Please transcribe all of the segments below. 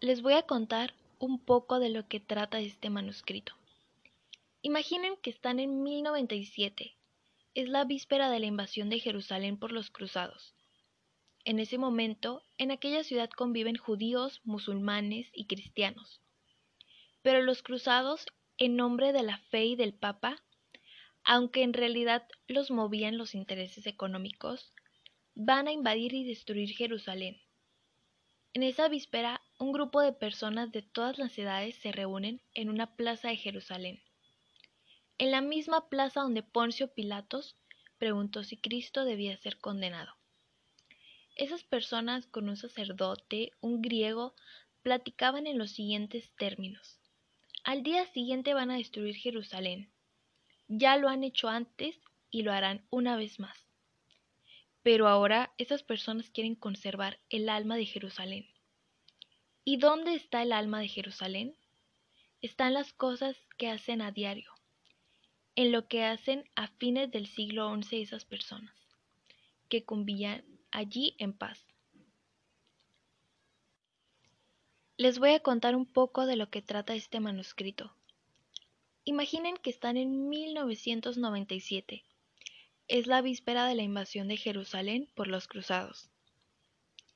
les voy a contar un poco de lo que trata este manuscrito. Imaginen que están en 1097. Es la víspera de la invasión de Jerusalén por los cruzados. En ese momento, en aquella ciudad conviven judíos, musulmanes y cristianos. Pero los cruzados, en nombre de la fe y del Papa, aunque en realidad los movían los intereses económicos, van a invadir y destruir Jerusalén. En esa víspera, un grupo de personas de todas las edades se reúnen en una plaza de Jerusalén. En la misma plaza donde Poncio Pilatos preguntó si Cristo debía ser condenado. Esas personas con un sacerdote, un griego, platicaban en los siguientes términos. Al día siguiente van a destruir Jerusalén. Ya lo han hecho antes y lo harán una vez más. Pero ahora esas personas quieren conservar el alma de Jerusalén. ¿Y dónde está el alma de Jerusalén? Están las cosas que hacen a diario, en lo que hacen a fines del siglo XI esas personas, que convían allí en paz. Les voy a contar un poco de lo que trata este manuscrito. Imaginen que están en 1997 es la víspera de la invasión de Jerusalén por los cruzados.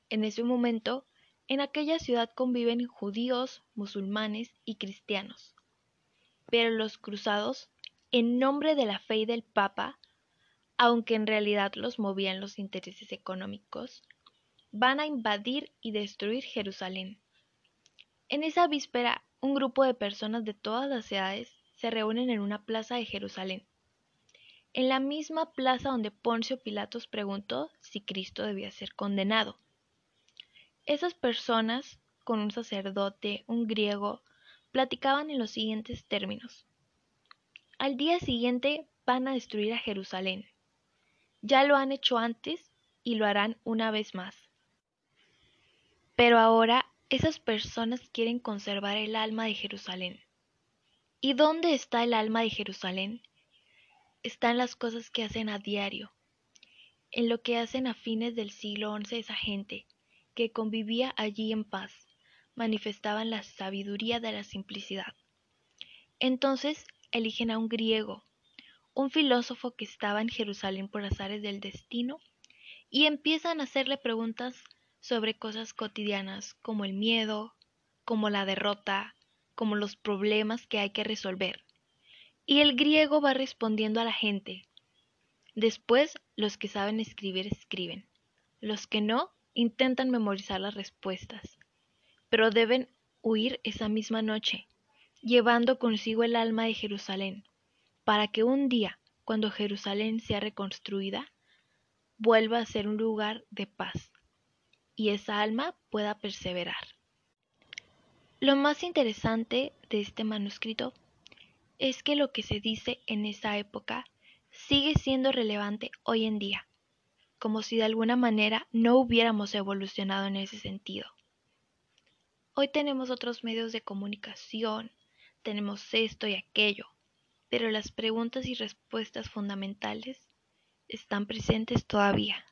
En ese momento, en aquella ciudad conviven judíos, musulmanes y cristianos. Pero los cruzados, en nombre de la fe y del Papa, aunque en realidad los movían los intereses económicos, van a invadir y destruir Jerusalén. En esa víspera, un grupo de personas de todas las edades se reúnen en una plaza de Jerusalén en la misma plaza donde Poncio Pilatos preguntó si Cristo debía ser condenado. Esas personas, con un sacerdote, un griego, platicaban en los siguientes términos. Al día siguiente van a destruir a Jerusalén. Ya lo han hecho antes y lo harán una vez más. Pero ahora esas personas quieren conservar el alma de Jerusalén. ¿Y dónde está el alma de Jerusalén? Están las cosas que hacen a diario, en lo que hacen a fines del siglo XI esa gente que convivía allí en paz, manifestaban la sabiduría de la simplicidad. Entonces eligen a un griego, un filósofo que estaba en Jerusalén por azares del destino, y empiezan a hacerle preguntas sobre cosas cotidianas como el miedo, como la derrota, como los problemas que hay que resolver. Y el griego va respondiendo a la gente. Después, los que saben escribir escriben. Los que no, intentan memorizar las respuestas. Pero deben huir esa misma noche, llevando consigo el alma de Jerusalén, para que un día, cuando Jerusalén sea reconstruida, vuelva a ser un lugar de paz, y esa alma pueda perseverar. Lo más interesante de este manuscrito es que lo que se dice en esa época sigue siendo relevante hoy en día, como si de alguna manera no hubiéramos evolucionado en ese sentido. Hoy tenemos otros medios de comunicación, tenemos esto y aquello, pero las preguntas y respuestas fundamentales están presentes todavía.